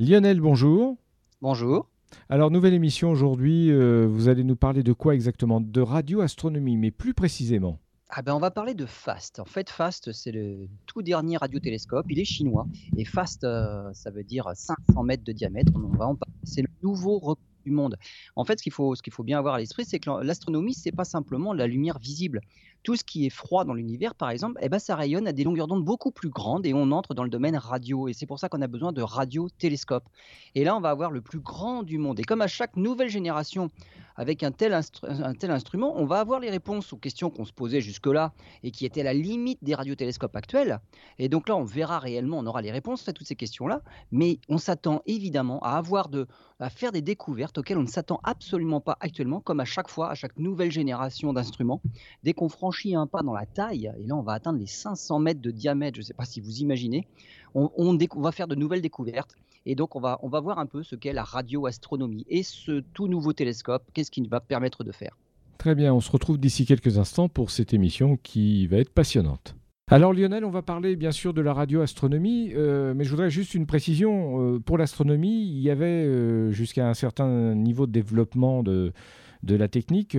Lionel, bonjour. Bonjour. Alors, nouvelle émission aujourd'hui, euh, vous allez nous parler de quoi exactement? De radioastronomie, mais plus précisément ah ben on va parler de FAST. En fait, FAST, c'est le tout dernier radiotélescope. Il est chinois. Et FAST, euh, ça veut dire 500 mètres de diamètre. C'est le nouveau record du monde. En fait, ce qu'il faut, ce qu'il faut bien avoir à l'esprit, c'est que l'astronomie, c'est pas simplement la lumière visible tout ce qui est froid dans l'univers, par exemple, eh ben, ça rayonne à des longueurs d'onde beaucoup plus grandes et on entre dans le domaine radio. Et c'est pour ça qu'on a besoin de radiotélescopes. Et là, on va avoir le plus grand du monde. Et comme à chaque nouvelle génération, avec un tel, instrument, on va avoir les réponses aux questions qu'on se posait jusque-là et qui étaient à la limite des radiotélescopes actuels. Et donc là, on verra réellement, on aura les réponses à toutes ces questions-là. Mais on s'attend évidemment à avoir de, à faire des découvertes auxquelles on ne s'attend absolument pas actuellement, comme à chaque fois, à chaque nouvelle génération d'instruments. Dès qu'on un pas dans la taille, et là on va atteindre les 500 mètres de diamètre, je ne sais pas si vous imaginez, on, on, va faire de nouvelles découvertes. Et donc on va, on va voir un peu ce qu'est la radioastronomie et ce tout nouveau télescope, qu'est-ce qu'il va permettre de faire. Très bien, on se retrouve d'ici quelques instants pour cette émission qui va être passionnante. Alors Lionel, on va parler bien sûr de la radioastronomie, euh, mais je voudrais juste une précision. Euh, pour l'astronomie, il y avait euh, jusqu'à un certain niveau de développement de, de la technique,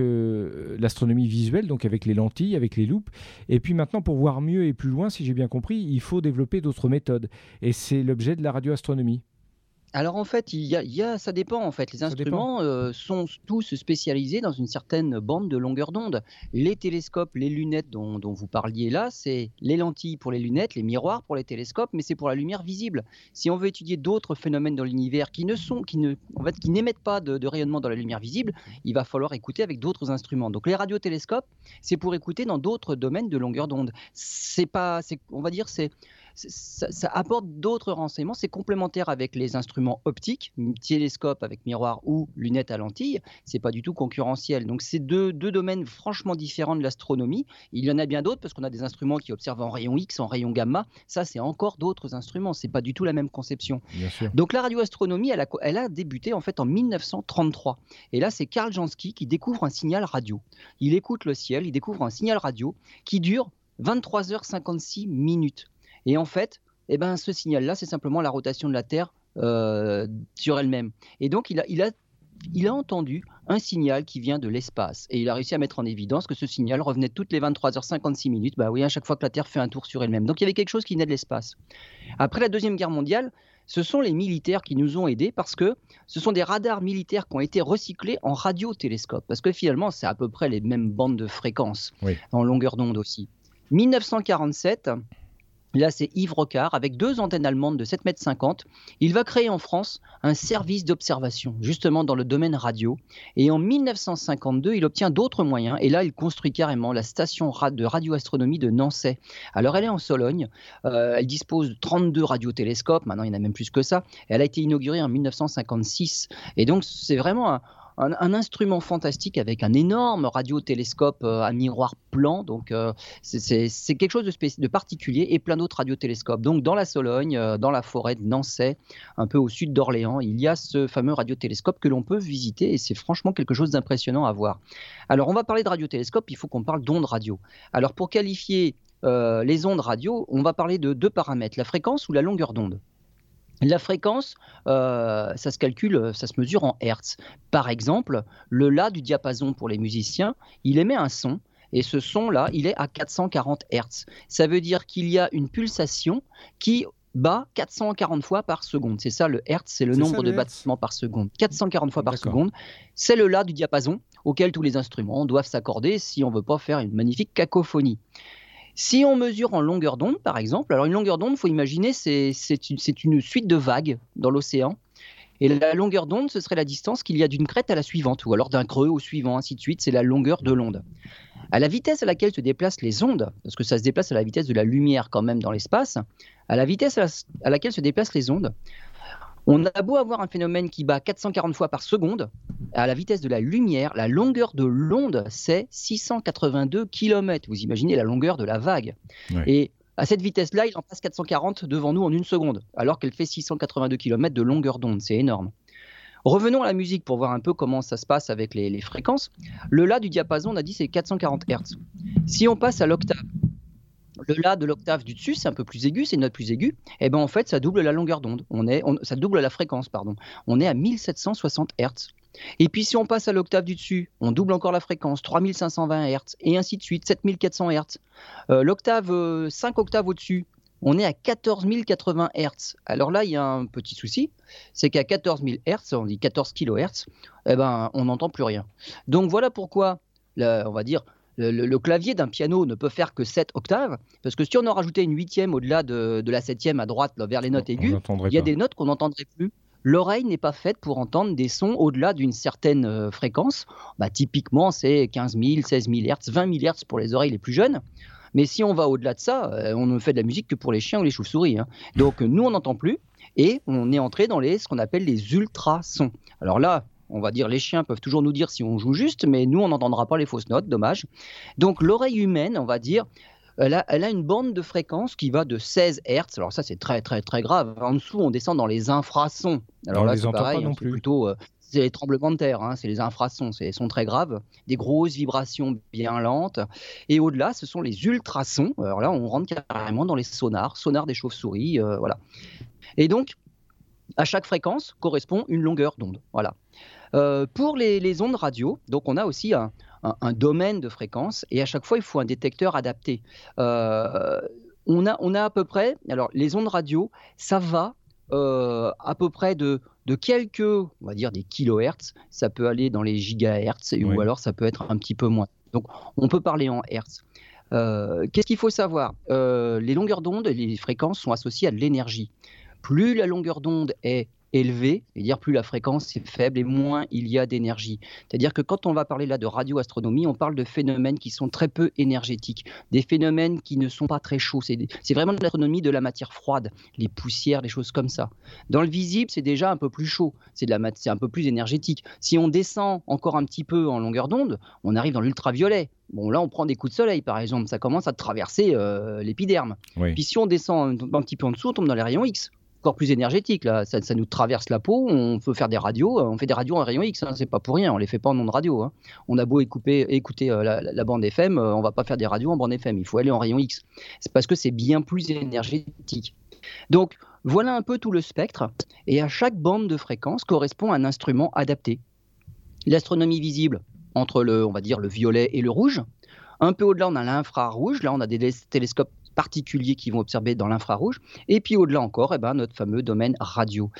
l'astronomie visuelle, donc avec les lentilles, avec les loupes. Et puis maintenant, pour voir mieux et plus loin, si j'ai bien compris, il faut développer d'autres méthodes. Et c'est l'objet de la radioastronomie. Alors en fait, il y a, ça dépend en fait. Les instruments euh, sont tous spécialisés dans une certaine bande de longueur d'onde. Les télescopes, les lunettes dont, vous parliez là, c'est les lentilles pour les lunettes, les miroirs pour les télescopes, mais c'est pour la lumière visible. Si on veut étudier d'autres phénomènes dans l'univers qui ne sont, qui ne, en fait, qui n'émettent pas de, de, rayonnement dans la lumière visible, il va falloir écouter avec d'autres instruments. Donc les radiotélescopes, c'est pour écouter dans d'autres domaines de longueur d'onde. C'est pas, on va dire, c'est ça, apporte d'autres renseignements. C'est complémentaire avec les instruments optiques, télescope avec miroir ou lunettes à lentilles. C'est pas du tout concurrentiel. Donc c'est deux, deux, domaines franchement différents de l'astronomie. Il y en a bien d'autres parce qu'on a des instruments qui observent en rayon X, en rayon gamma. Ça, c'est encore d'autres instruments. C'est pas du tout la même conception. Donc la radioastronomie, elle a, elle a débuté en fait en 1933. Et là, c'est Karl Jansky qui découvre un signal radio. Il écoute le ciel, il découvre un signal radio qui dure 23h56 minutes. Et en fait, eh ben, ce signal-là, c'est simplement la rotation de la Terre euh, sur elle-même. Et donc, il a, il, a, il a entendu un signal qui vient de l'espace. Et il a réussi à mettre en évidence que ce signal revenait toutes les 23h56 minutes, bah oui, à chaque fois que la Terre fait un tour sur elle-même. Donc il y avait quelque chose qui venait de l'espace. Après la Deuxième Guerre mondiale, ce sont les militaires qui nous ont aidés parce que ce sont des radars militaires qui ont été recyclés en radiotélescope. Parce que finalement, c'est à peu près les mêmes bandes de fréquences, en longueur d'onde aussi. 1947, Là, c'est Yves Rocard avec deux antennes allemandes de 7,50 m. Il va créer en France un service d'observation, justement dans le domaine radio. Et en 1952, il obtient d'autres moyens. Et là, il construit carrément la station de radioastronomie de Nancy. Alors, elle est en Sologne. Euh, elle dispose de 32 radiotélescopes. Maintenant, il y en a même plus que ça. elle a été inaugurée en 1956. Et donc, c'est vraiment un, un, instrument fantastique avec un énorme radiotélescope euh, à miroir plan. Donc, euh, c'est quelque chose de, particulier et plein d'autres radiotélescopes. Donc, dans la Sologne, euh, dans la forêt de Nancy, un peu au sud d'Orléans, il y a ce fameux radiotélescope que l'on peut visiter et c'est franchement quelque chose d'impressionnant à voir. Alors, on va parler de radiotélescope, il faut qu'on parle d'ondes radio. Alors, pour qualifier les ondes radio, on va parler de deux paramètres, la fréquence ou la longueur d'onde. La fréquence, euh, ça se calcule, ça se mesure en hertz. Par exemple, le La du diapason pour les musiciens, il émet un son, et ce son-là, il est à 440 hertz. Ça veut dire qu'il y a une pulsation qui bat 440 fois par seconde. C'est ça le hertz, c'est le nombre de battements par seconde. 440 fois par seconde, c'est le La du diapason auquel tous les instruments doivent s'accorder si on veut pas faire une magnifique cacophonie. Si on mesure en longueur d'onde, par exemple, alors une longueur d'onde, il faut imaginer, c'est une, suite de vagues dans l'océan. Et la longueur d'onde, ce serait la distance qu'il y a d'une crête à la suivante, ou alors d'un creux au suivant, ainsi de suite. C'est la longueur de l'onde. À la vitesse à laquelle se déplacent les ondes, parce que ça se déplace à la vitesse de la lumière quand même dans l'espace, à la vitesse à laquelle se déplacent les ondes, on a beau avoir un phénomène qui bat 440 fois par seconde, à la vitesse de la lumière, la longueur de l'onde, c'est 682 km. Vous imaginez la longueur de la vague. Et à cette vitesse-là, il en passe 440 devant nous en une seconde, alors qu'elle fait 682 km de longueur d'onde. C'est énorme. Revenons à la musique pour voir un peu comment ça se passe avec les, les fréquences. Le La du diapason, on a dit, c'est 440 Hz. Si on passe à l'octave, le La de l'octave du dessus, c'est un peu plus aigu, c'est une note plus aiguë. Et eh ben en fait, ça double la longueur d'onde. On est, ça double la fréquence, pardon. On est à 1760 Hz. Et puis si on passe à l'octave du dessus, on double encore la fréquence, 3520 Hz, et ainsi de suite, 7400 Hz. Euh, l'octave, 5 euh, octaves au-dessus, on est à 14 080 Hz. Alors là, il y a un petit souci, c'est qu'à 14 000 Hz, on dit 14 kHz, eh ben, on n'entend plus rien. Donc voilà pourquoi, on va dire, le, clavier d'un piano ne peut faire que 7 octaves, parce que si on en rajoutait une huitième au-delà de, la septième à droite, vers les notes aiguës, il y a des notes qu'on n'entendrait plus. L'oreille n'est pas faite pour entendre des sons au-delà d'une certaine euh, fréquence. Bah, typiquement, c'est 15 000, 16 000 Hz, 20 000 Hz pour les oreilles les plus jeunes. Mais si on va au-delà de ça, euh, on ne fait de la musique que pour les chiens ou les chauves-souris. Hein. Donc nous, on n'entend plus et on est entré dans les, ce qu'on appelle les ultrasons. Alors là, on va dire les chiens peuvent toujours nous dire si on joue juste, mais nous, on n'entendra pas les fausses notes, dommage. Donc l'oreille humaine, on va dire, elle a, une bande de fréquence qui va de 16 Hz. Alors ça, c'est très très très grave. En dessous, on descend dans les infrasons. Alors là, c'est pareil, hein, c'est plutôt euh, c'est les tremblements de terre, hein, c'est les infrasons, c'est sont très graves, des grosses vibrations bien lentes. Et au-delà, ce sont les ultrasons. Alors là, on rentre carrément dans les sonars, sonars des chauves-souris, euh, voilà. Et donc, à chaque fréquence correspond une longueur d'onde. Voilà. Euh, pour les, ondes radio, donc on a aussi un, domaine de fréquence et à chaque fois il faut un détecteur adapté. Euh, on, a, on a à peu près, alors les ondes radio, ça va euh, à peu près de, de, quelques, on va dire des kilohertz, ça peut aller dans les gigahertz ou alors ça peut être un petit peu moins. Donc on peut parler en hertz. Qu'est-ce qu'il faut savoir? Les longueurs d'onde et les fréquences sont associées à de l'énergie. Plus la longueur d'onde est élevé, c'est-à-dire plus la fréquence est faible et moins il y a d'énergie. C'est-à-dire que quand on va parler là de radioastronomie, on parle de phénomènes qui sont très peu énergétiques, des phénomènes qui ne sont pas très chauds. C'est vraiment de l'astronomie de la matière froide, les poussières, les choses comme ça. Dans le visible, c'est déjà un peu plus chaud, c'est un peu plus énergétique. Si on descend encore un petit peu en longueur d'onde, on arrive dans l'ultraviolet. Bon, là, on prend des coups de soleil, par exemple, ça commence à traverser euh, l'épiderme. Puis si on descend un, un, petit peu en dessous, on tombe dans les rayons X encore plus énergétique. Là. Ça, nous traverse la peau, on peut faire des radios, euh, on fait des radios en rayon X, hein, c'est pas pour rien, on les fait pas en ondes radio. Hein. On a beau écouter, écouter euh, la, bande FM, euh, on va pas faire des radios en bande FM, il faut aller en rayon X. C'est parce que c'est bien plus énergétique. Donc voilà un peu tout le spectre, et à chaque bande de fréquence correspond un instrument adapté. L'astronomie visible, entre le, on va dire, le violet et le rouge. Un peu au-delà, on a l'infrarouge. Là, on a des télescopes particuliers qui vont observer dans l'infrarouge. Et puis au-delà encore, eh ben, notre fameux domaine radio.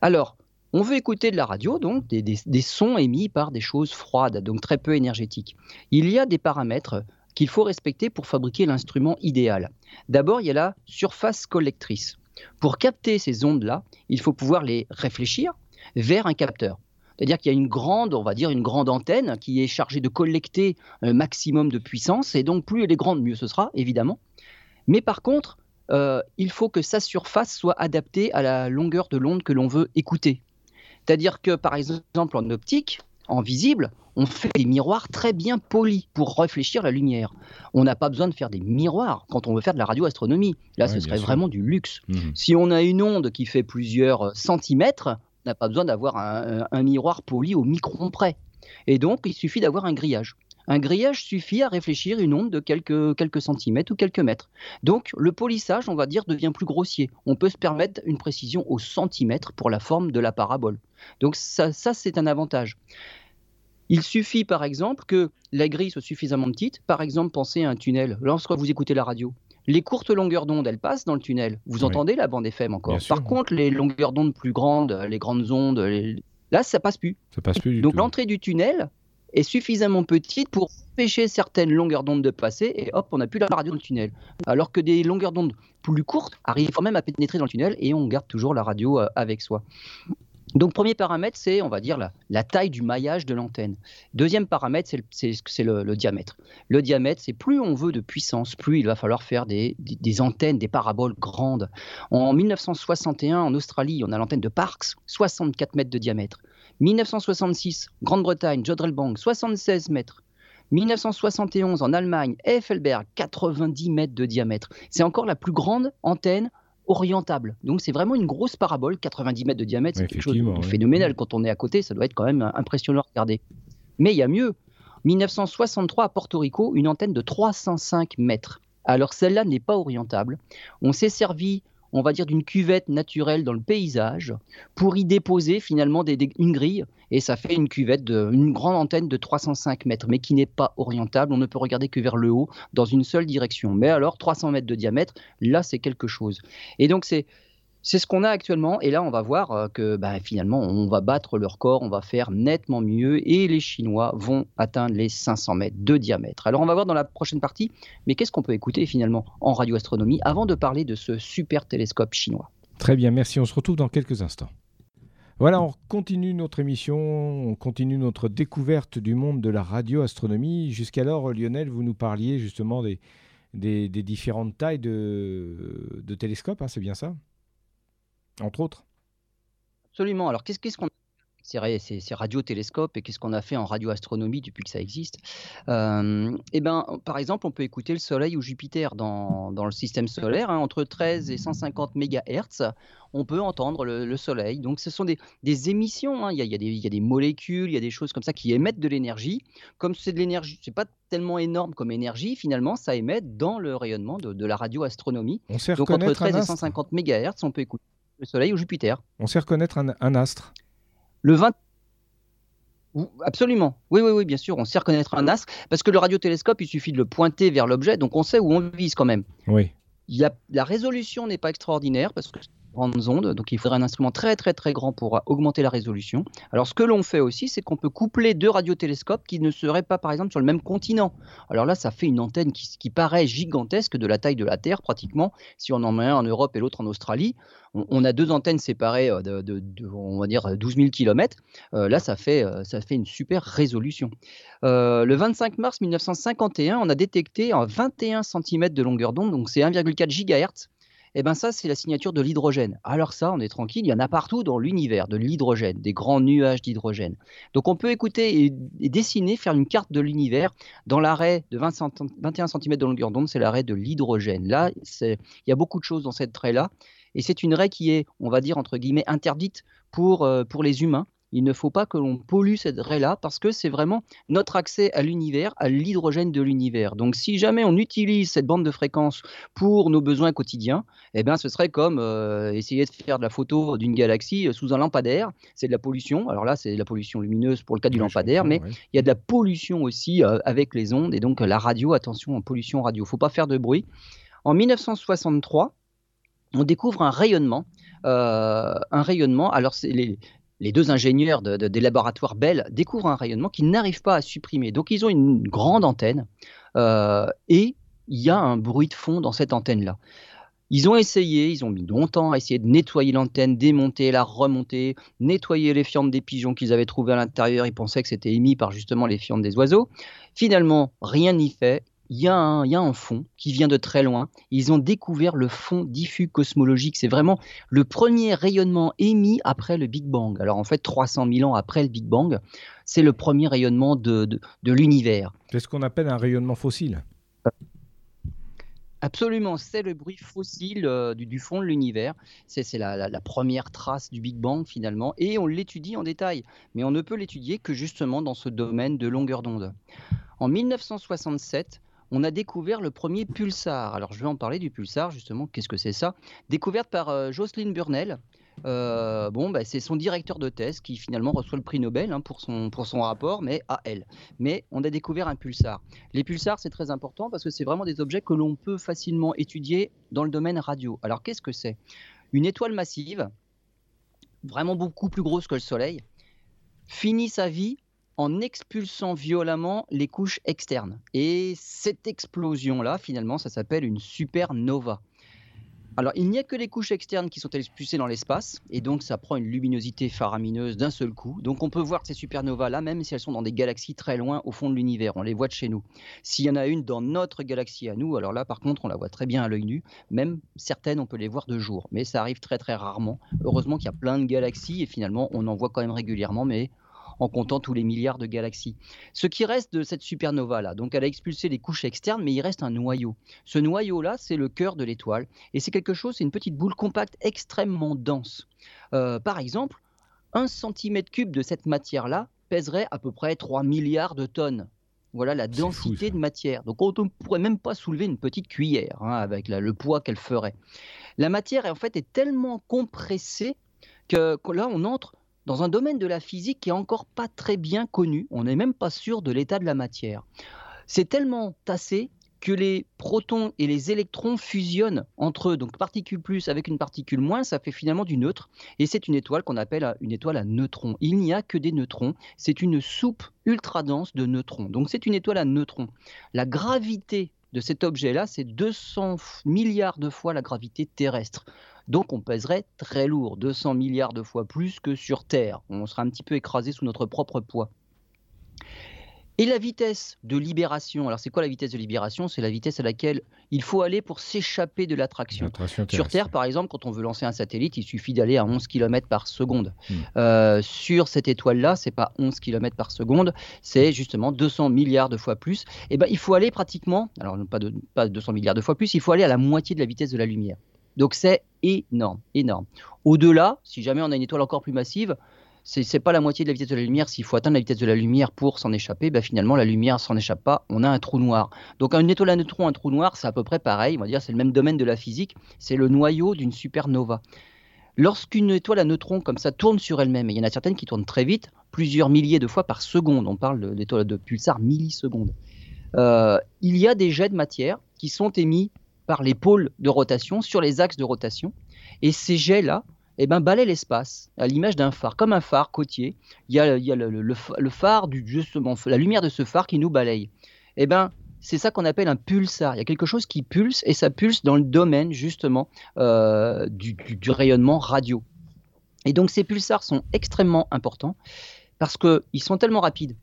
Alors, on veut écouter de la radio, donc des, sons émis par des choses froides, donc très peu énergétiques. Il y a des paramètres qu'il faut respecter pour fabriquer l'instrument idéal. D'abord, il y a la surface collectrice. Pour capter ces ondes-là, il faut pouvoir les réfléchir vers un capteur. C'est-à-dire qu'il y a une grande, on va dire une grande antenne qui est chargée de collecter un maximum de puissance, et donc plus elle est grande, mieux ce sera, évidemment. Mais par contre, euh, il faut que sa surface soit adaptée à la longueur de l'onde que l'on veut écouter. C'est-à-dire que, par exemple, en optique, en visible, on fait des miroirs très bien polis pour réfléchir la lumière. On n'a pas besoin de faire des miroirs quand on veut faire de la radioastronomie. Là, ce serait vraiment du luxe. Mhm. Si on a une onde qui fait plusieurs centimètres, on n'a pas besoin d'avoir un, un, miroir poli au micron près. Et donc, il suffit d'avoir un grillage. Un grillage suffit à réfléchir une onde de quelques, quelques centimètres ou quelques mètres. Donc le polissage, on va dire, devient plus grossier. On peut se permettre une précision au centimètre pour la forme de la parabole. Donc ça, ça c'est un avantage. Il suffit par exemple que la grille soit suffisamment petite. Par exemple, pensez à un tunnel. Lorsque vous écoutez la radio, les courtes longueurs d'onde, elles passent dans le tunnel. Vous entendez la bande FM encore. Par contre, les longueurs d'onde plus grandes, les grandes ondes, là, ça passe plus. Ça passe plus. Donc l'entrée du tunnel, est suffisamment petite pour empêcher certaines longueurs d'onde de passer et hop, on n'a plus la radio dans le tunnel. Alors que des longueurs d'onde plus courtes arrivent quand même à pénétrer dans le tunnel et on garde toujours la radio euh, avec soi. Donc premier paramètre, c'est on va dire la, taille du maillage de l'antenne. Deuxième paramètre, c'est le, diamètre. Le diamètre, c'est plus on veut de puissance, plus il va falloir faire des, des antennes, des paraboles grandes. En 1961, en Australie, on a l'antenne de Parkes, 64 mètres de diamètre. 1966, Grande-Bretagne, Jodrell-Bank, 76 mètres. 1971, en Allemagne, Effelberg, 90 mètres de diamètre. C'est encore la plus grande antenne orientable. Donc c'est vraiment une grosse parabole, 90 mètres de diamètre, c'est quelque chose de phénoménal. Quand on est à côté, ça doit être quand même impressionnant à regarder. Mais il y a mieux. 1963 à Porto Rico, une antenne de 305 mètres Alors celle-là n'est pas orientable. On s'est servi on va dire, d'une cuvette naturelle dans le paysage pour y déposer finalement une grille. Et ça fait une cuvette, de, une grande antenne de 305 mètres, mais qui n'est pas orientable. On ne peut regarder que vers le haut dans une seule direction. Mais alors, 300 mètres de diamètre, là, c'est quelque chose. Et donc, c'est c'est ce qu'on a actuellement. Et là, on va voir euh, que bah, finalement, on va battre le record, on va faire nettement mieux et les Chinois vont atteindre les 500 mètres de diamètre. Alors, on va voir dans la prochaine partie, mais qu'est-ce qu'on peut écouter finalement en radioastronomie avant de parler de ce super télescope chinois? Très bien, merci. On se retrouve dans quelques instants. Voilà, on continue notre émission, on continue notre découverte du monde de la radioastronomie. Jusqu'alors, Lionel, vous nous parliez justement des, différentes tailles de, télescopes, hein, c'est bien ça? Entre autres. Absolument. Alors, qu'est-ce qu'on ces, ces radiotélescopes et qu'est-ce qu'on a fait en radioastronomie depuis que ça existe? Euh, Eh ben, par exemple, on peut écouter le Soleil ou Jupiter dans, dans le système solaire, hein, entre 13 et 150 MHz. On peut entendre le, Soleil. Donc, ce sont des, des émissions. Hein. Il, y a, il, y a des, il, y a, des molécules, il y a des choses comme ça qui émettent de l'énergie. Comme c'est de l'énergie, c'est pas tellement énorme comme énergie, finalement, ça émet dans le rayonnement de, de la radioastronomie. Donc, entre 13 et 150 MHz, on peut écouter le Soleil ou Jupiter. On sait reconnaître un, astre Le 20. Absolument. Oui, oui, oui, bien sûr. On sait reconnaître un astre parce que le radiotélescope, il suffit de le pointer vers l'objet, donc on sait où on vise quand même. Oui. Il y a, la résolution n'est pas extraordinaire parce que grandes ondes, donc il faudrait un instrument très très très grand pour augmenter la résolution. Alors ce que l'on fait aussi, c'est qu'on peut coupler deux radiotélescopes qui ne seraient pas par exemple sur le même continent. Alors là, ça fait une antenne qui, paraît gigantesque de la taille de la Terre pratiquement. Si on en met un en Europe et l'autre en Australie, on, a deux antennes séparées euh, de, on va dire 12 000 km. là, ça fait, euh, ça fait une super résolution. Euh, le 25 mars 1951, on a détecté un 21 cm de longueur d'onde, donc c'est 1,4 GHz eh ben ça, c'est la signature de l'hydrogène. Alors ça, on est tranquille, il y en a partout dans l'univers de l'hydrogène, des grands nuages d'hydrogène. Donc on peut écouter et, dessiner, faire une carte de l'univers dans l'arrêt de 21 cm de longueur d'onde, c'est l'arrêt de l'hydrogène. Là, il y a beaucoup de choses dans cette raie-là. Et c'est une raie qui est, on va dire, entre guillemets, interdite pour, euh, pour les humains il ne faut pas que l'on pollue cette raie-là parce que c'est vraiment notre accès à l'univers, à l'hydrogène de l'univers. Donc si jamais on utilise cette bande de fréquence pour nos besoins quotidiens, eh bien ce serait comme euh, essayer de faire de la photo d'une galaxie euh, sous un lampadaire. C'est de la pollution. Alors là, c'est de la pollution lumineuse pour le cas du lampadaire, mais il y a de la pollution aussi euh, avec les ondes et donc la radio. Attention en pollution radio. Il ne faut pas faire de bruit. En 1963, on découvre un rayonnement. un rayonnement. Alors, les, les deux ingénieurs des laboratoires Bell découvrent un rayonnement qu'ils n'arrivent pas à supprimer. Donc ils ont une grande antenne euh, et il y a un bruit de fond dans cette antenne-là. Ils ont essayé, ils ont mis longtemps à essayer de nettoyer l'antenne, démonter, la remonter, nettoyer les fientes des pigeons qu'ils avaient trouvées à l'intérieur. Ils pensaient que c'était émis par justement les fientes des oiseaux. Finalement, rien n'y fait il y, a un, fond qui vient de très loin. Ils ont découvert le fond diffus cosmologique. C'est vraiment le premier rayonnement émis après le Big Bang. Alors en fait, 300 000 ans après le Big Bang, c'est le premier rayonnement de, de, l'univers. C'est ce qu'on appelle un rayonnement fossile. Absolument, c'est le bruit fossile euh, du, fond de l'univers. C'est la, la, première trace du Big Bang finalement, et on l'étudie en détail. Mais on ne peut l'étudier que justement dans ce domaine de longueur d'onde. En 1967, on a découvert le premier pulsar. Alors je vais en parler du pulsar justement. Qu'est-ce que c'est ça? Découverte par euh, Jocelyn Burnell. Euh, bon, bah, c'est son directeur de thèse qui finalement reçoit le prix Nobel hein, pour, son, pour son rapport, mais à elle. Mais on a découvert un pulsar. Les pulsars, c'est très important parce que c'est vraiment des objets que l'on peut facilement étudier dans le domaine radio. Alors qu'est-ce que c'est? Une étoile massive, vraiment beaucoup plus grosse que le Soleil, finit sa vie en expulsant violemment les couches externes. Et cette explosion-là, finalement, ça s'appelle une supernova. Alors, il n'y a que les couches externes qui sont expulsées dans l'espace, et donc ça prend une luminosité faramineuse d'un seul coup. Donc, on peut voir ces supernovas-là, même si elles sont dans des galaxies très loin au fond de l'univers. On les voit de chez nous. S'il y en a une dans notre galaxie à nous, alors là, par contre, on la voit très bien à l'œil nu. Même certaines, on peut les voir de jour, mais ça arrive très très rarement. Heureusement qu'il y a plein de galaxies, et finalement, on en voit quand même régulièrement, mais en comptant tous les milliards de galaxies. Ce qui reste de cette supernova-là, donc elle a expulsé les couches externes, mais il reste un noyau. Ce noyau-là, c'est le cœur de l'étoile, et c'est quelque chose, c'est une petite boule compacte extrêmement dense. Euh, par exemple, un centimètre cube de cette matière-là pèserait à peu près 3 milliards de tonnes. Voilà la densité de matière. Donc on ne pourrait même pas soulever une petite cuillère hein, avec le poids qu'elle ferait. La matière en fait est tellement compressée que, que là on entre dans un domaine de la physique qui est encore pas très bien connu. On n'est même pas sûr de l'état de la matière. C'est tellement tassé que les protons et les électrons fusionnent entre eux. Donc particule plus avec une particule moins, ça fait finalement du neutre. Et c'est une étoile qu'on appelle une étoile à neutrons. Il n'y a que des neutrons. C'est une soupe ultra dense de neutrons. Donc c'est une étoile à neutrons. La gravité de cet objet-là, c'est 200 milliards de fois la gravité terrestre. Donc on pèserait très lourd, 200 milliards de fois plus que sur Terre. On sera un petit peu écrasé sous notre propre poids. Et la vitesse de libération, alors c'est quoi la vitesse de libération? C'est la vitesse à laquelle il faut aller pour s'échapper de l'attraction. Sur Terre, par exemple, quand on veut lancer un satellite, il suffit d'aller à 11 km par seconde. Hmm. Euh, sur cette étoile-là, c'est pas 11 km par seconde, c'est justement 200 milliards de fois plus. Et eh ben, il faut aller pratiquement, alors pas, de, pas 200 milliards de fois plus, il faut aller à la moitié de la vitesse de la lumière. Donc c'est énorme, énorme. Au-delà, si jamais on a une étoile encore plus massive, c'est pas la moitié de la vitesse de la lumière. S'il faut atteindre la vitesse de la lumière pour s'en échapper, bah finalement la lumière s'en échappe pas. On a un trou noir. Donc une étoile à neutrons, un trou noir, c'est à peu près pareil. On va dire c'est le même domaine de la physique. C'est le noyau d'une supernova. Lorsqu'une étoile à neutrons comme ça tourne sur elle-même, et il y en a certaines qui tournent très vite, plusieurs milliers de fois par seconde. On parle d'étoiles de pulsars millisecondes. Euh, il y a des jets de matière qui sont émis par les pôles de rotation sur les axes de rotation. Et ces jets-là eh ben, balaye l'espace à l'image d'un phare, comme un phare côtier. Il y a, le, phare, du, justement, la lumière de ce phare qui nous balaye. Eh ben, c'est ça qu'on appelle un pulsar. Il y a quelque chose qui pulse et ça pulse dans le domaine justement euh, du, rayonnement radio. Et donc ces pulsars sont extrêmement importants parce qu'ils sont tellement rapides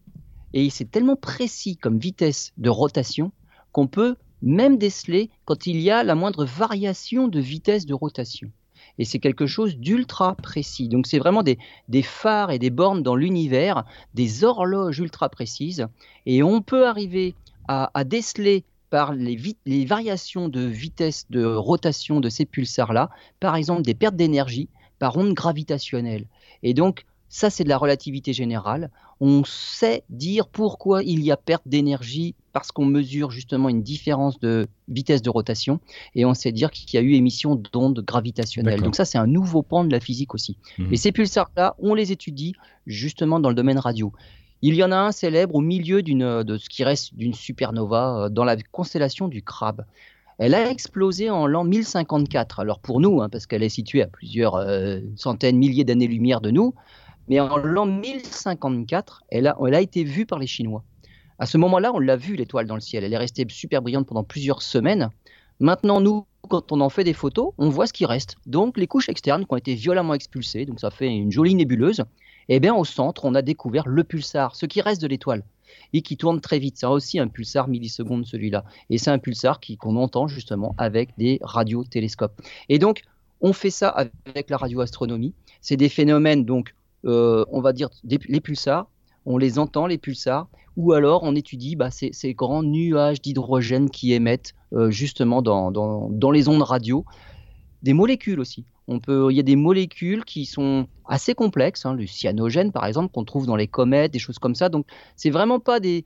et c'est tellement précis comme vitesse de rotation qu'on peut même déceler quand il y a la moindre variation de vitesse de rotation et c'est quelque chose d'ultra précis. Donc c'est vraiment des, phares et des bornes dans l'univers, des horloges ultra précises, et on peut arriver à, déceler par les, les, variations de vitesse de rotation de ces pulsars-là, par exemple des pertes d'énergie par onde gravitationnelle. Et donc ça, c'est de la relativité générale. On sait dire pourquoi il y a perte d'énergie parce qu'on mesure justement une différence de vitesse de rotation et on sait dire qu'il y a eu émission d'ondes gravitationnelles. Donc ça, c'est un nouveau pan de la physique aussi. Mhm. Et ces pulsars-là, on les étudie justement dans le domaine radio. Il y en a un célèbre au milieu de ce qui reste d'une supernova euh, dans la constellation du Crabe. Elle a explosé en l'an 1054. Alors pour nous, hein, parce qu'elle est située à plusieurs euh, centaines, milliers d'années-lumière de nous, mais en l'an 1054, elle a, elle a été vue par les Chinois. À ce moment-là, on l'a vue, l'étoile dans le ciel. Elle est restée super brillante pendant plusieurs semaines. Maintenant, nous, quand on en fait des photos, on voit ce qui reste. Donc, les couches externes qui ont été violemment expulsées, donc ça fait une jolie nébuleuse. Et eh bien, au centre, on a découvert le pulsar, ce qui reste de l'étoile, et qui tourne très vite. C'est aussi un pulsar milliseconde, celui-là. Et c'est un pulsar qu'on entend justement avec des radiotélescopes. Et donc, on fait ça avec la radioastronomie. C'est des phénomènes donc euh, on va dire, les pulsars, on les entend, les pulsars, ou alors on étudie bah, ces, grands nuages d'hydrogène qui émettent euh, justement dans, les ondes radio. Des molécules aussi. On peut, il y a des molécules qui sont assez complexes, hein, le cyanogène par exemple, qu'on trouve dans les comètes, des choses comme ça. Donc, c'est vraiment pas des,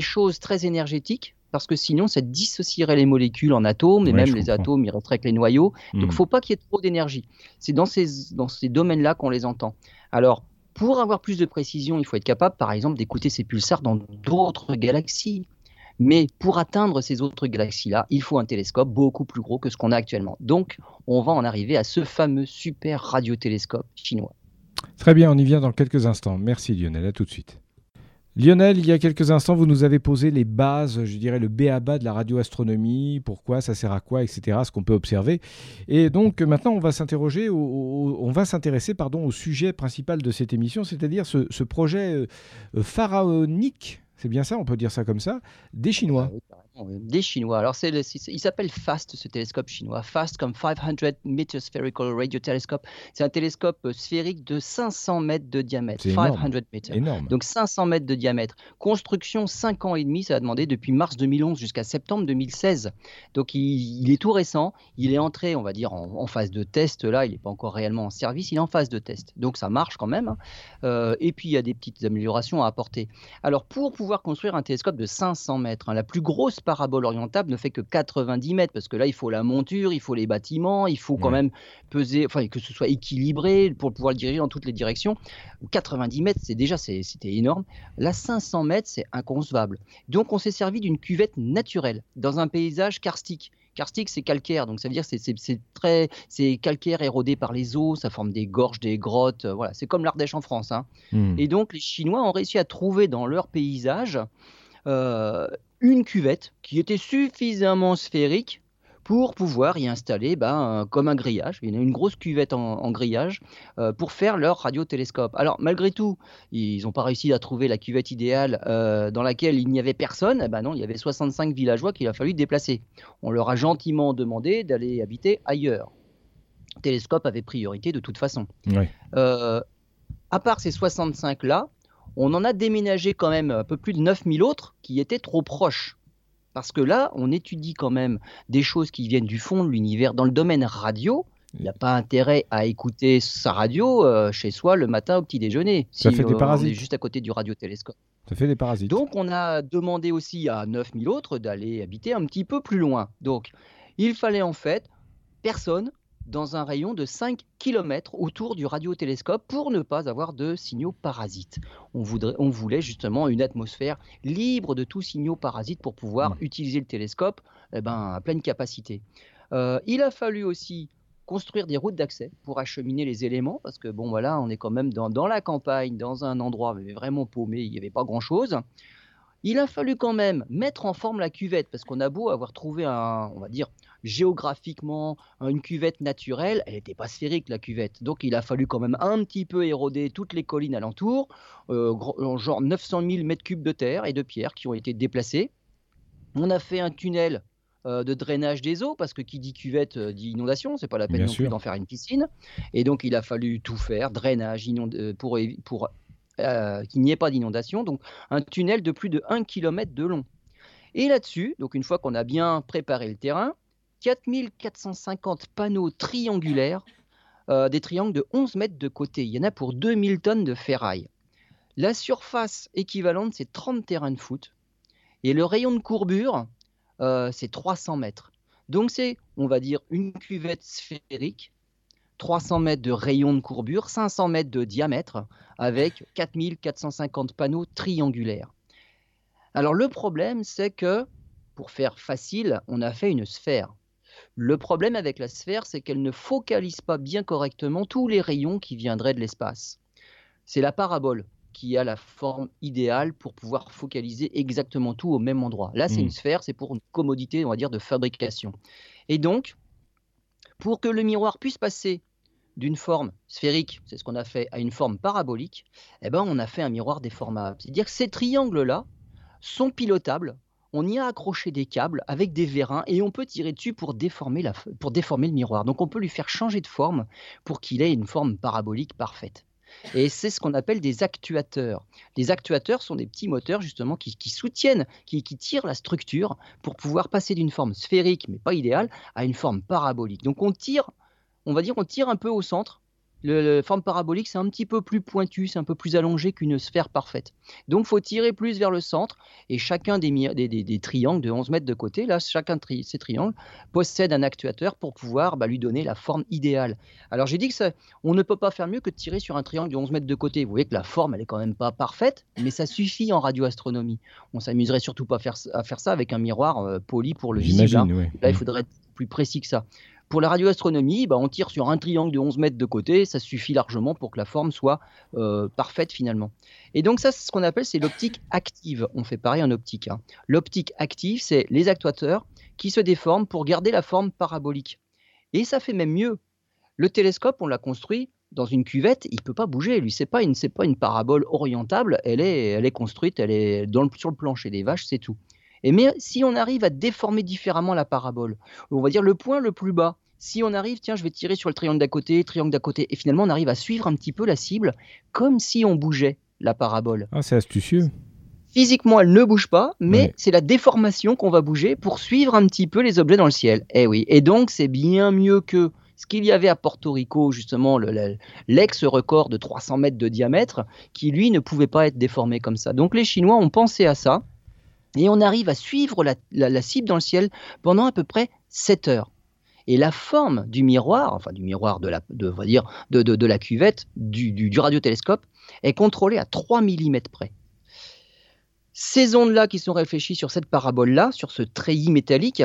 choses très énergétiques, parce que sinon ça dissocierait les molécules en atomes et même les atomes ils rentreraient avec les noyaux. Donc il hmm. faut pas qu'il y ait trop d'énergie. C'est dans ces, dans ces domaines-là qu'on les entend. Alors, pour avoir plus de précision, il faut être capable, par exemple, d'écouter ces pulsars dans d'autres galaxies. Mais pour atteindre ces autres galaxies-là, il faut un télescope beaucoup plus gros que ce qu'on a actuellement. Donc, on va en arriver à ce fameux super radiotélescope chinois. Très bien, on y vient dans quelques instants. Merci Lionel, à tout de suite. Lionel, il y a quelques instants, vous nous avez posé les bases, je dirais le B.A.B.A. de la radioastronomie, pourquoi, ça sert à quoi, etc., ce qu'on peut observer. Et donc maintenant, on va s'interroger, on va s'intéresser pardon, au sujet principal de cette émission, c'est-à-dire ce, projet euh, pharaonique, c'est bien ça, on peut dire ça comme ça, des Chinois. Ah des Chinois. Alors, c'est il s'appelle FAST, ce télescope chinois. FAST comme 500 Meter Spherical Radio Telescope. C'est un télescope euh, sphérique de 500 mètres de diamètre. 500 mètres. Énorme. Donc 500 mètres de diamètre. Construction 5 ans et demi, ça a demandé depuis mars 2011 jusqu'à septembre 2016. Donc il, est tout récent. Il est entré, on va dire, en, phase de test. Là, il n'est pas encore réellement en service. Il est en phase de test. Donc ça marche quand même. Hein. Euh, et puis il y a des petites améliorations à apporter. Alors pour pouvoir construire un télescope de 500 mètres, hein, la plus grosse parabole orientable ne fait que 90 mètres parce que là, il faut la monture, il faut les bâtiments, il faut quand même peser, enfin que ce soit équilibré pour pouvoir le diriger dans toutes les directions. 90 mètres, c'est déjà c'était énorme. Là, 500 mètres, c'est inconcevable. Donc, on s'est servi d'une cuvette naturelle dans un paysage karstique. Karstique, c'est calcaire, donc ça veut dire que c'est très, c'est calcaire érodé par les eaux, ça forme des gorges, des grottes, euh, voilà, c'est comme l'Ardèche en France. Hein. Hmm. Et donc les Chinois ont réussi à trouver dans leur paysage euh, une cuvette qui était suffisamment sphérique pour pouvoir y installer ben, comme un grillage, a une grosse cuvette en, grillage euh, pour faire leur radiotélescope. Alors malgré tout, ils n'ont pas réussi à trouver la cuvette idéale euh, dans laquelle il n'y avait personne. Eh ben non, il y avait 65 villageois qu'il a fallu déplacer. On leur a gentiment demandé d'aller habiter ailleurs. Le télescope avait priorité de toute façon. Euh, à part ces 65 là, on en a déménagé quand même un peu plus de 9000 autres qui étaient trop proches. Parce que là, on étudie quand même des choses qui viennent du fond de l'univers. Dans le domaine radio, il n'y a pas intérêt à écouter sa radio euh, chez soi le matin au petit déjeuner. Ça fait des parasites. On est juste à côté du radiotélescope. Ça fait des parasites. Donc, on a demandé aussi à 9000 autres d'aller habiter un petit peu plus loin. Donc, il fallait en fait personne dans un rayon de 5 km autour du radiotélescope pour ne pas avoir de signaux parasites. On, voudrait, on voulait justement une atmosphère libre de tous signaux parasites pour pouvoir utiliser le télescope eh ben, à pleine capacité. Euh, il a fallu aussi construire des routes d'accès pour acheminer les éléments, parce que bon voilà, on est quand même dans, dans la campagne, dans un endroit vraiment paumé, il n'y avait pas grand-chose. Il a fallu quand même mettre en forme la cuvette, parce qu'on a beau avoir trouvé un, on va dire, géographiquement une cuvette naturelle, elle n'était pas sphérique la cuvette. Donc il a fallu quand même un petit peu éroder toutes les collines alentours, euh, genre 900 000 mètres cubes de terre et de pierre qui ont été déplacés. On a fait un tunnel euh, de drainage des eaux, parce que qui dit cuvette euh, dit inondation, c'est pas la peine non plus d'en faire une piscine. Et donc il a fallu tout faire, drainage, pour, pour qu'il n'y ait pas d'inondation. Donc un tunnel de plus de 1 km de long. Et là-dessus, donc une fois qu'on a bien préparé le terrain, 4450 panneaux triangulaires, euh, des triangles de 11 mètres de côté. Il y en a pour 2000 tonnes de ferraille. La surface équivalente, c'est 30 terrains de foot. Et le rayon de courbure, euh, c'est 300 mètres. Donc c'est, on va dire, une cuvette sphérique, 300 mètres de rayon de courbure, 500 mètres de diamètre, avec 4450 panneaux triangulaires. Alors le problème, c'est que, pour faire facile, on a fait une sphère. Le problème avec la sphère, c'est qu'elle ne focalise pas bien correctement tous les rayons qui viendraient de l'espace. C'est la parabole qui a la forme idéale pour pouvoir focaliser exactement tout au même endroit. Là, c'est une mmh. sphère, c'est pour une commodité, on va dire, de fabrication. Et donc, pour que le miroir puisse passer d'une forme sphérique, c'est ce qu'on a fait, à une forme parabolique, eh ben, on a fait un miroir déformable. C'est-à-dire que ces triangles-là sont pilotables on y a accroché des câbles avec des vérins et on peut tirer dessus pour déformer, pour déformer le miroir. Donc on peut lui faire changer de forme pour qu'il ait une forme parabolique parfaite. Et c'est ce qu'on appelle des actuateurs. Les actuateurs sont des petits moteurs justement qui, soutiennent, qui, qui, tirent la structure pour pouvoir passer d'une forme sphérique, mais pas idéale, à une forme parabolique. Donc on tire, on va dire, on tire un peu au centre la forme parabolique, c'est un petit peu plus pointu, c'est un peu plus allongé qu'une sphère parfaite. Donc, il faut tirer plus vers le centre. Et chacun des, des, triangles de 11 mètres de côté, là, chacun de ces triangles possède un actuateur pour pouvoir bah, lui donner la forme idéale. Alors, j'ai dit que ça, on ne peut pas faire mieux que de tirer sur un triangle de 11 mètres de côté. Vous voyez que la forme, elle est quand même pas parfaite, mais ça suffit en radioastronomie. On s'amuserait surtout pas à faire, à faire ça avec un miroir euh, poli pour le visible. Hein. Là, il mm. faudrait être plus précis que ça. Pour la radioastronomie, bah, on tire sur un triangle de 11 mètres de côté, ça suffit largement pour que la forme soit euh, parfaite finalement. Et donc ça, c'est ce qu'on appelle c'est l'optique active. On fait pareil en optique. Hein. L'optique active, c'est les actuateurs qui se déforment pour garder la forme parabolique. Et ça fait même mieux. Le télescope, on l'a construit dans une cuvette, il peut pas bouger. Lui, c'est pas une, pas une parabole orientable. Elle est, elle est construite, elle est dans sur le plancher des vaches, c'est tout. Et mais si on arrive à déformer différemment la parabole, on va dire le point le plus bas, si on arrive, tiens, je vais tirer sur le triangle d'à côté, triangle d'à côté, et finalement on arrive à suivre un petit peu la cible comme si on bougeait la parabole. Ah, c'est astucieux. Physiquement, elle ne bouge pas, mais c'est la déformation qu'on va bouger pour suivre un petit peu les objets dans le ciel. Eh oui, et donc c'est bien mieux que ce qu'il y avait à Porto Rico, justement, l'ex-record de 300 mètres de diamètre, qui lui ne pouvait pas être déformé comme ça. Donc les Chinois ont pensé à ça, et on arrive à suivre la, cible dans le ciel pendant à peu près 7 heures. Et la forme du miroir, enfin du miroir de la, de, va dire, de, la cuvette, du, du, radiotélescope, est contrôlée à 3 mm près. Ces ondes-là qui sont réfléchies sur cette parabole-là, sur ce treillis métallique,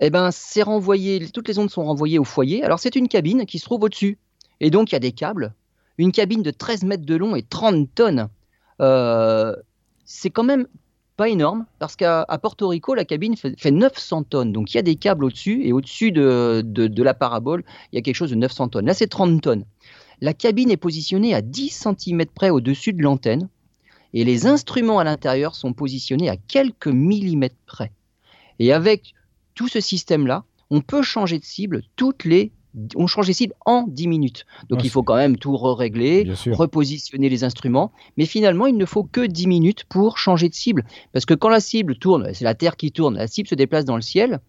eh ben, c'est renvoyé, toutes les ondes sont renvoyées au foyer. Alors c'est une cabine qui se trouve au-dessus. Et donc il y a des câbles, une cabine de 13 mètres de long et 30 tonnes. Euh, c'est quand même pas énorme, parce qu'à Porto Rico, la cabine fait, 900 tonnes. Donc il y a des câbles au-dessus, et au-dessus de, de, la parabole, il y a quelque chose de 900 tonnes. Là, c'est 30 tonnes. La cabine est positionnée à 10 cm près au-dessus de l'antenne et les instruments à l'intérieur sont positionnés à quelques millimètres près. Et avec tout ce système-là, on peut changer de cible toutes les on change de cible en 10 minutes. Donc il faut quand même tout régler repositionner les instruments. Mais finalement, il ne faut que 10 minutes pour changer de cible. Parce que quand la cible tourne, c'est la Terre qui tourne, la cible se déplace dans le ciel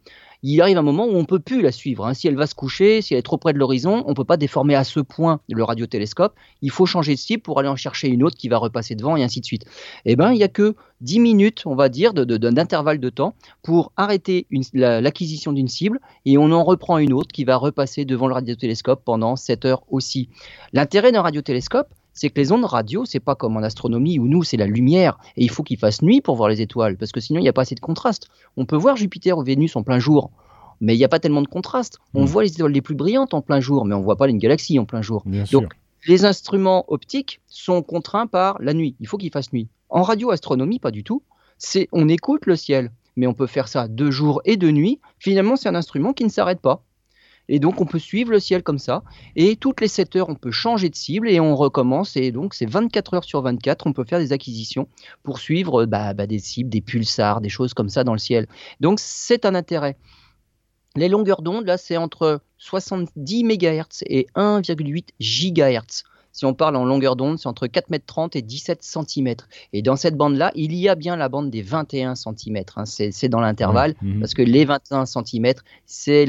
il arrive un moment où on peut plus la suivre. Hein. Si elle va se coucher, si elle est trop près de l'horizon, on ne peut pas déformer à ce point le radiotélescope. Il faut changer de cible pour aller en chercher une autre qui va repasser devant et ainsi de suite. Eh bien, il n'y a que 10 minutes, on va dire, d'intervalle de, temps pour arrêter l'acquisition d'une cible et on en reprend une autre qui va repasser devant le radiotélescope pendant 7 heures aussi. L'intérêt d'un radiotélescope, c'est que les ondes radio, c'est pas comme en astronomie où nous, c'est la lumière et il faut qu'il fasse nuit pour voir les étoiles parce que sinon il n'y a pas assez de contraste. On peut voir Jupiter ou Vénus en plein jour, mais il n'y a pas tellement de contraste. On mm. voit les étoiles les plus brillantes en plein jour, mais on ne voit pas une galaxie en plein jour. Donc les instruments optiques sont contraints par la nuit. Il faut qu'il fasse nuit. En radioastronomie, pas du tout. C'est on écoute le ciel, mais on peut faire ça de jour et de nuit. Finalement, c'est un instrument qui ne s'arrête pas. Et donc, on peut suivre le ciel comme ça. Et toutes les 7 heures, on peut changer de cible et on recommence. Et donc, c'est 24 heures sur 24, on peut faire des acquisitions pour suivre bah, bah, des cibles, des pulsars, des choses comme ça dans le ciel. Donc, c'est un intérêt. Les longueurs d'onde, là, c'est entre 70 MHz et 1,8 GHz. Si on parle en longueur d'onde, c'est entre 4,30 m et 17 cm. Et dans cette bande-là, il y a bien la bande des 21 cm. Hein. C'est dans l'intervalle, mhm. parce que les 21 cm, c'est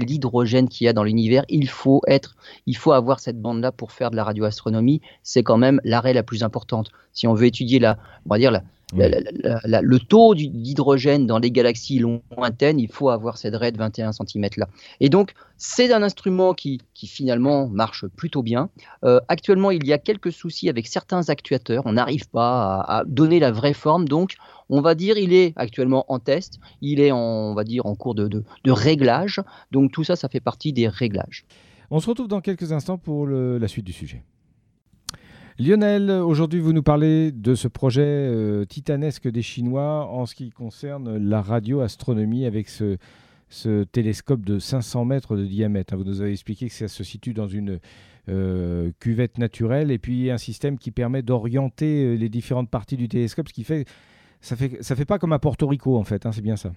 l'hydrogène qu'il y a dans l'univers. Il faut être, il faut avoir cette bande-là pour faire de la radioastronomie. C'est quand même l'arrêt la plus importante. Si on veut étudier la, on va dire la, le taux d'hydrogène dans les galaxies lointaines, il faut avoir cette raie de 21 cm là. Et donc, c'est un instrument qui, finalement marche plutôt bien. Euh, actuellement, il y a quelques soucis avec certains actuateurs. On n'arrive pas à, donner la vraie forme. Donc, on va dire, il est actuellement en test. Il est en, on va dire, en cours de, de, réglage. Donc, tout ça, ça fait partie des réglages. On se retrouve dans quelques instants pour la suite du sujet. Lionel, aujourd'hui vous nous parlez de ce projet euh, titanesque des Chinois en ce qui concerne la radioastronomie avec ce, télescope de 500 mètres de diamètre. Vous nous avez expliqué que ça se situe dans une euh, cuvette naturelle et puis un système qui permet d'orienter euh, les différentes parties du télescope, ce qui fait ça fait fait pas comme à Porto Rico en fait, hein, c'est bien ça.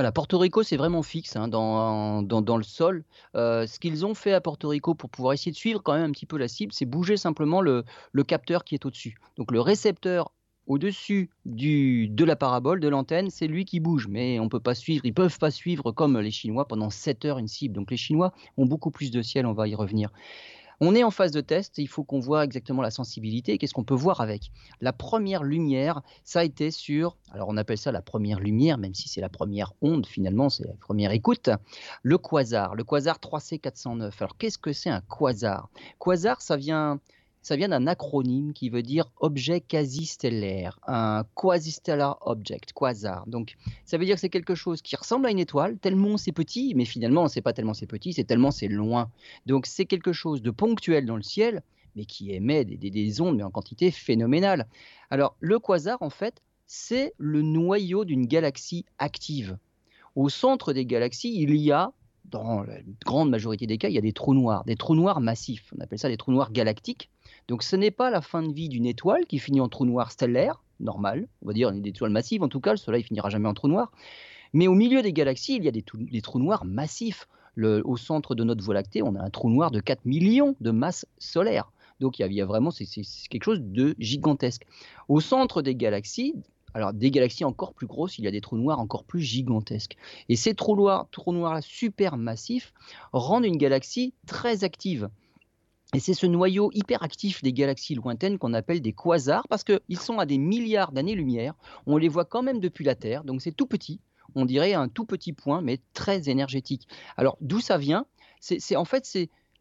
Voilà, Porto Rico, c'est vraiment fixe hein, dans, le sol. Euh, ce qu'ils ont fait à Porto Rico pour pouvoir essayer de suivre quand même un petit peu la cible, c'est bouger simplement le, capteur qui est au-dessus. Donc le récepteur au-dessus de la parabole, de l'antenne, c'est lui qui bouge. Mais on peut pas suivre, ils peuvent pas suivre comme les Chinois pendant 7 heures une cible. Donc les Chinois ont beaucoup plus de ciel, on va y revenir. On est en phase de test, il faut qu'on voit exactement la sensibilité et qu'est-ce qu'on peut voir avec. La première lumière, ça a été sur, alors on appelle ça la première lumière, même si c'est la première onde finalement, c'est la première écoute, le quasar, le quasar 3C409. Alors qu'est-ce que c'est un quasar? Quasar, ça vient ça vient d'un acronyme qui veut dire objet quasi-stellaire, un quasi-stellar object, quasar. Donc, ça veut dire que c'est quelque chose qui ressemble à une étoile, tellement c'est petit, mais finalement, c'est pas tellement c'est petit, c'est tellement c'est loin. Donc, c'est quelque chose de ponctuel dans le ciel, mais qui émet des, des, ondes, mais en quantité phénoménale. Alors, le quasar, en fait, c'est le noyau d'une galaxie active. Au centre des galaxies, il y a dans la grande majorité des cas, il y a des trous noirs, des trous noirs massifs. On appelle ça des trous noirs galactiques. Donc ce n'est pas la fin de vie d'une étoile qui finit en trou noir stellaire, normales, on va dire des étoiles massives en tout cas, le Soleil finira jamais en trou noir. Mais au milieu des galaxies, il y a des, trous noirs massifs. au centre de notre Voie lactée, on a un trou noir de 4 millions de masses solaires. Donc il y a, vraiment, c'est quelque chose de gigantesque. Au centre des galaxies, alors des galaxies encore plus grosses, il y a des trous noirs encore plus gigantesques. Et ces trous noirs, trous noirs super massifs rendent une galaxie très active. Et c'est ce noyau hyperactif des galaxies lointaines qu'on appelle des quasars, parce qu'ils sont à des milliards d'années-lumière. On les voit quand même depuis la Terre, donc c'est tout petit. On dirait un tout petit point, mais très énergétique. Alors d'où ça vient? C'est, En fait,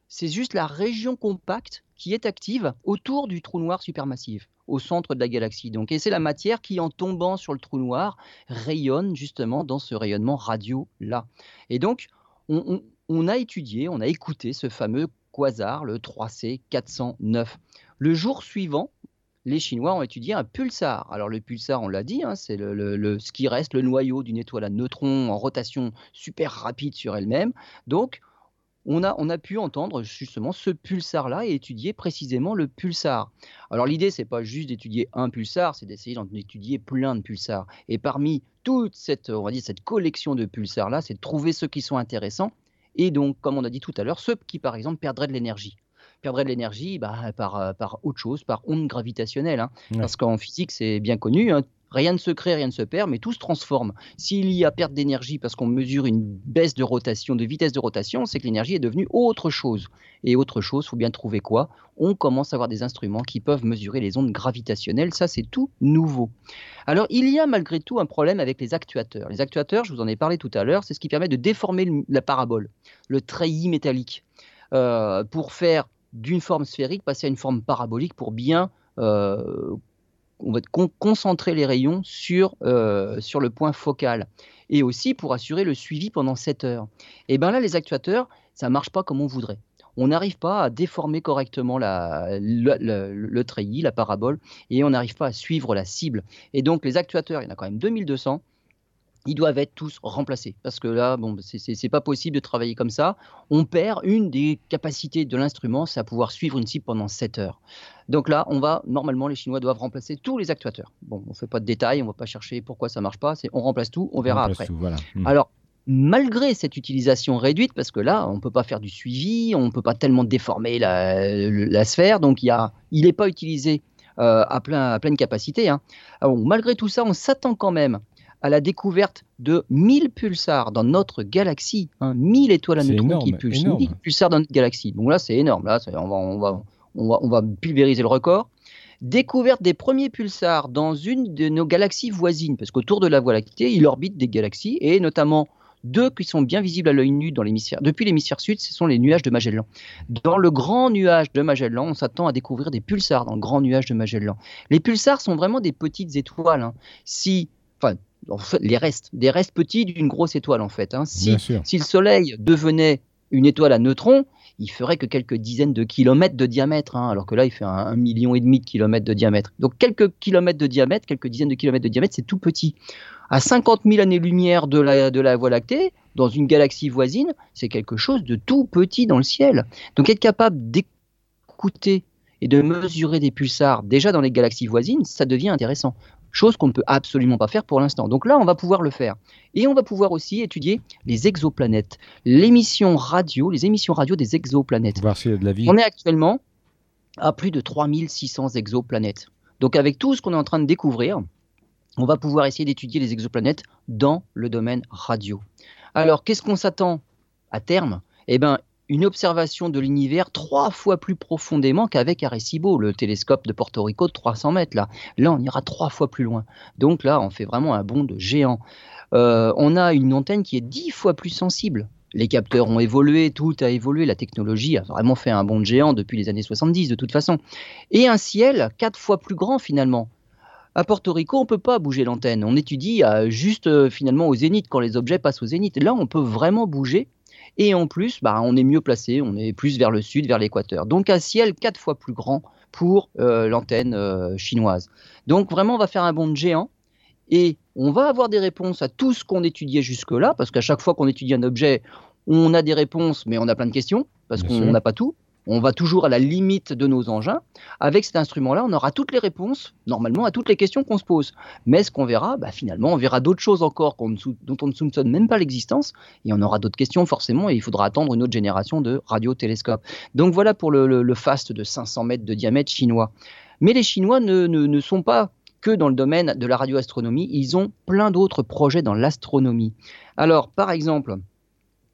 c'est juste la région compacte qui est active autour du trou noir supermassif, au centre de la galaxie. Donc, et c'est la matière qui, en tombant sur le trou noir, rayonne justement dans ce rayonnement radio-là. Et donc, on, a étudié, on a écouté ce fameux quasar, le 3C 409. Le jour suivant, les Chinois ont étudié un pulsar. Alors le pulsar, on l'a dit, hein, c'est le, ce qui reste le noyau d'une étoile à neutrons en rotation super rapide sur elle-même. Donc on a, on a pu entendre justement ce pulsar-là et étudier précisément le pulsar. Alors l'idée, c'est pas juste d'étudier un pulsar, c'est d'essayer d'en étudier plein de pulsars. Et parmi toute cette, on va dire, cette collection de pulsars-là, c'est de trouver ceux qui sont intéressants et donc, comme on a dit tout à l'heure, ceux qui, par exemple, perdraient de l'énergie perdraient de l'énergie bah, par, par autre chose, par onde gravitationnelle. Hein. Parce qu'en physique, c'est bien connu, hein, Rien ne se crée, rien ne se perd, mais tout se transforme. S'il y a perte d'énergie parce qu'on mesure une baisse de rotation, de vitesse de rotation, c'est que l'énergie est devenue autre chose. Et autre chose, faut bien trouver quoi? On commence à avoir des instruments qui peuvent mesurer les ondes gravitationnelles. Ça, c'est tout nouveau. Alors, il y a malgré tout un problème avec les actuateurs. Les actuateurs, je vous en ai parlé tout à l'heure, c'est ce qui permet de déformer la parabole, le treillis métallique, euh, pour faire d'une forme sphérique passer à une forme parabolique pour bien euh, on va concentrer les rayons sur, euh, sur le point focal et aussi pour assurer le suivi pendant 7 heures. Et bien là, les actuateurs, ça ne marche pas comme on voudrait. On n'arrive pas à déformer correctement la, le, treillis, la parabole, et on n'arrive pas à suivre la cible. Et donc les actuateurs, il y en a quand même 2200, ils doivent être tous remplacés. Parce que là, bon, c'est pas possible de travailler comme ça. On perd une des capacités de l'instrument, c'est à pouvoir suivre une cible pendant 7 heures. Donc là, on va, normalement, les Chinois doivent remplacer tous les actuateurs. Bon, on ne fait pas de détails, on ne va pas chercher pourquoi ça marche pas, on remplace tout, on verra après. Hmm. Alors, malgré cette utilisation réduite, parce que là, on ne peut pas faire du suivi, on ne peut pas tellement déformer la, sphère, donc il n'est pas utilisé euh, à, plein, à pleine capacité. Hein. malgré tout ça, on s'attend quand même à la découverte de 1000 pulsars dans notre galaxie. Hein, 1000 étoiles à neutrons qui pulsent. 1000 pulsars dans notre galaxie. Donc là, c'est énorme. Là, on, va, on, va, on, va, on va pulvériser le record. Découverte des premiers pulsars dans une de nos galaxies voisines, parce qu'autour de la Voie lactée, il orbite des galaxies, et notamment deux qui sont bien visibles à l'œil nu dans l'hémisphère. Depuis l'hémisphère sud, ce sont les nuages de Magellan. Dans le grand nuage de Magellan, on s'attend à découvrir des pulsars dans le grand nuage de Magellan. Les pulsars sont vraiment des petites étoiles. Hein. Si, enfin, les restes, des restes petits d'une grosse étoile en fait. Hein. Si, si, le Soleil devenait une étoile à neutrons, il ferait que quelques dizaines de kilomètres de diamètre, hein, alors que là il fait un, million et demi de kilomètres de diamètre. Donc quelques kilomètres de diamètre, quelques dizaines de kilomètres de diamètre, c'est tout petit. À 50 000 années-lumière de la, de la Voie lactée, dans une galaxie voisine, c'est quelque chose de tout petit dans le ciel. Donc être capable d'écouter et de mesurer des pulsars déjà dans les galaxies voisines, ça devient intéressant chose qu'on ne peut absolument pas faire pour l'instant. Donc là, on va pouvoir le faire. Et on va pouvoir aussi étudier les exoplanètes, l'émission radio, les émissions radio des exoplanètes. Voir s'il y a de la vie. On est actuellement à plus de 3600 exoplanètes. Donc avec tout ce qu'on est en train de découvrir, on va pouvoir essayer d'étudier les exoplanètes dans le domaine radio. Alors, qu'est-ce qu'on s'attend à terme? Eh bien, une observation de l'univers trois fois plus profondément qu'avec Arecibo, le télescope de Porto Rico de 300 mètres. Là, là on ira trois fois plus loin. Donc là, on fait vraiment un bond de géant. Euh, on a une antenne qui est dix fois plus sensible. Les capteurs ont évolué, tout a évolué, la technologie a vraiment fait un bond de géant depuis les années 70 de toute façon. Et un ciel quatre fois plus grand finalement. À Porto Rico, on ne peut pas bouger l'antenne. On étudie euh, juste euh, finalement au zénith, quand les objets passent au zénith. Là, on peut vraiment bouger et en plus, bah, on est mieux placé, on est plus vers le sud, vers l'équateur. Donc un ciel quatre fois plus grand pour euh, l'antenne euh, chinoise. Donc vraiment, on va faire un bond de géant. Et on va avoir des réponses à tout ce qu'on étudiait jusque-là, parce qu'à chaque fois qu'on étudie un objet, on a des réponses, mais on a plein de questions, parce qu'on n'a pas tout. On va toujours à la limite de nos engins. Avec cet instrument-là, on aura toutes les réponses, normalement, à toutes les questions qu'on se pose. Mais ce qu'on verra, bah, finalement, on verra d'autres choses encore dont on ne soupçonne même pas l'existence, et on aura d'autres questions forcément, et il faudra attendre une autre génération de radiotélescopes. Donc voilà pour le, FAST de 500 mètres de diamètre chinois. Mais les Chinois ne sont pas que dans le domaine de la radioastronomie, ils ont plein d'autres projets dans l'astronomie. Alors, par exemple,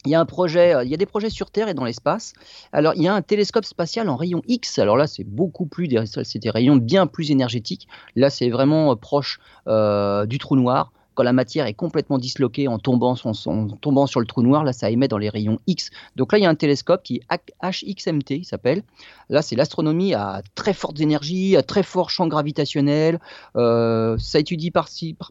il y a un projet, euh, il y a des projets sur Terre et dans l'espace. Alors, il y a un télescope spatial en rayon X. Alors là, c'est beaucoup plus, c'est des rayons bien plus énergétiques. Là, c'est vraiment euh, proche euh, du trou noir quand la matière est complètement disloquée en tombant, sur le trou noir, là, ça émet dans les rayons X. Donc là, il y a un télescope qui est HXMT, il s'appelle. Là, c'est l'astronomie à très fortes énergies, à très fort champ gravitationnel. Euh, ça étudie par,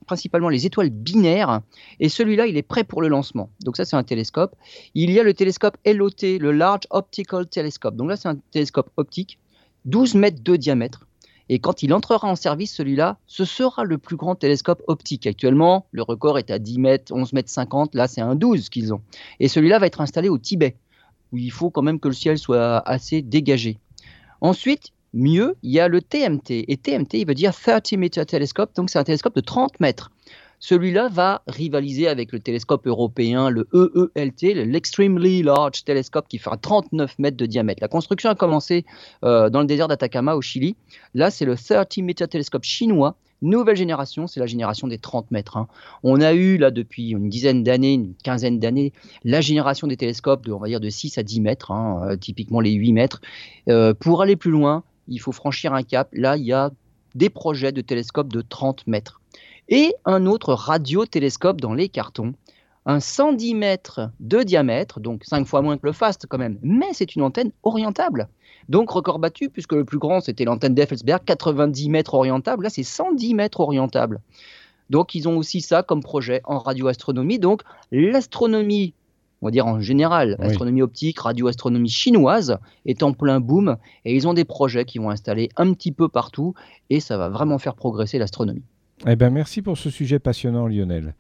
principalement les étoiles binaires. Et celui-là, il est prêt pour le lancement. Donc ça, c'est un télescope. Il y a le télescope LOT, le Large Optical Telescope. Donc là, c'est un télescope optique, 12 mètres de diamètre. Et quand il entrera en service, celui-là, ce sera le plus grand télescope optique. Actuellement, le record est à 10 mètres, 11 mètres 50. Là, c'est un 12 qu'ils ont. Et celui-là va être installé au Tibet, où il faut quand même que le ciel soit assez dégagé. Ensuite, mieux, il y a le TMT. Et TMT, il veut dire 30 Meter Telescope. Donc, c'est un télescope de 30 mètres. Celui-là va rivaliser avec le télescope européen, le EELT, l'Extremely Large Telescope, qui fera 39 mètres de diamètre. La construction a commencé euh, dans le désert d'Atacama au Chili. Là, c'est le 30 Meter Telescope chinois nouvelle génération, c'est la génération des 30 mètres. Hein. On a eu là depuis une dizaine d'années, une quinzaine d'années, la génération des télescopes de, on de 6 à 10 mètres, hein, euh, typiquement les 8 mètres. Euh, pour aller plus loin, il faut franchir un cap. Là, il y a des projets de télescopes de 30 mètres et un autre radiotélescope dans les cartons, un 110 mètres de diamètre, donc 5 fois moins que le FAST quand même, mais c'est une antenne orientable. Donc record battu, puisque le plus grand c'était l'antenne d'Effelsberg, 90 mètres orientable, là c'est 110 mètres orientable. Donc ils ont aussi ça comme projet en radioastronomie. Donc l'astronomie, on va dire en général, l'astronomie optique, radioastronomie chinoise est en plein boom et ils ont des projets qui vont installer un petit peu partout et ça va vraiment faire progresser l'astronomie. Eh ben, merci pour ce sujet passionnant, Lionel.